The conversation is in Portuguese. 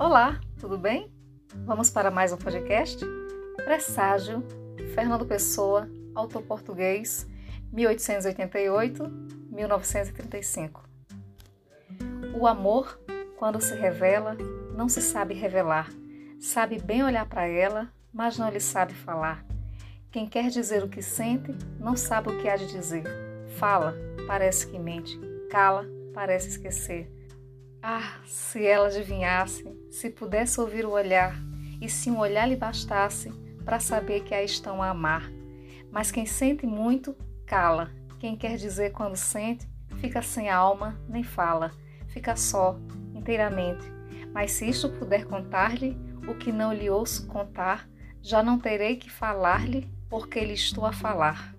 Olá, tudo bem? Vamos para mais um podcast? Presságio, Fernando Pessoa, autor português, 1888-1935. O amor, quando se revela, não se sabe revelar. Sabe bem olhar para ela, mas não lhe sabe falar. Quem quer dizer o que sente, não sabe o que há de dizer. Fala, parece que mente. Cala, parece esquecer. Ah, se ela adivinhasse, se pudesse ouvir o olhar, e se um olhar lhe bastasse para saber que a estão a amar. Mas quem sente muito, cala. Quem quer dizer quando sente, fica sem alma, nem fala, fica só, inteiramente. Mas se isto puder contar-lhe, o que não lhe ouço contar, já não terei que falar-lhe, porque lhe estou a falar.